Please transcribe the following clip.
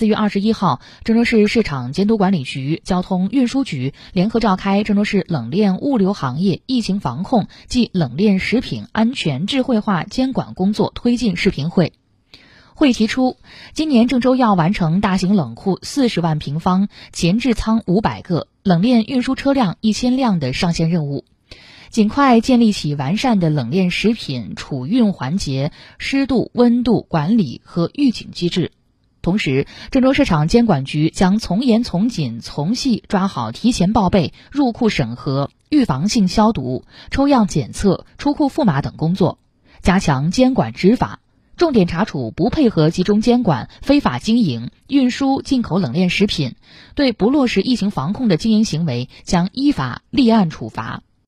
四月二十一号，郑州市市场监督管理局、交通运输局联合召开郑州市冷链物流行业疫情防控暨冷链食品安全智慧化监管工作推进视频会。会提出，今年郑州要完成大型冷库四十万平方、前置仓五百个、冷链运输车辆一千辆的上线任务。尽快建立起完善的冷链食品储运环节湿度、温度管理和预警机制。同时，郑州市场监管局将从严从紧从细抓好提前报备、入库审核、预防性消毒、抽样检测、出库赋码等工作，加强监管执法，重点查处不配合集中监管、非法经营、运输、进口冷链食品，对不落实疫情防控的经营行为将依法立案处罚。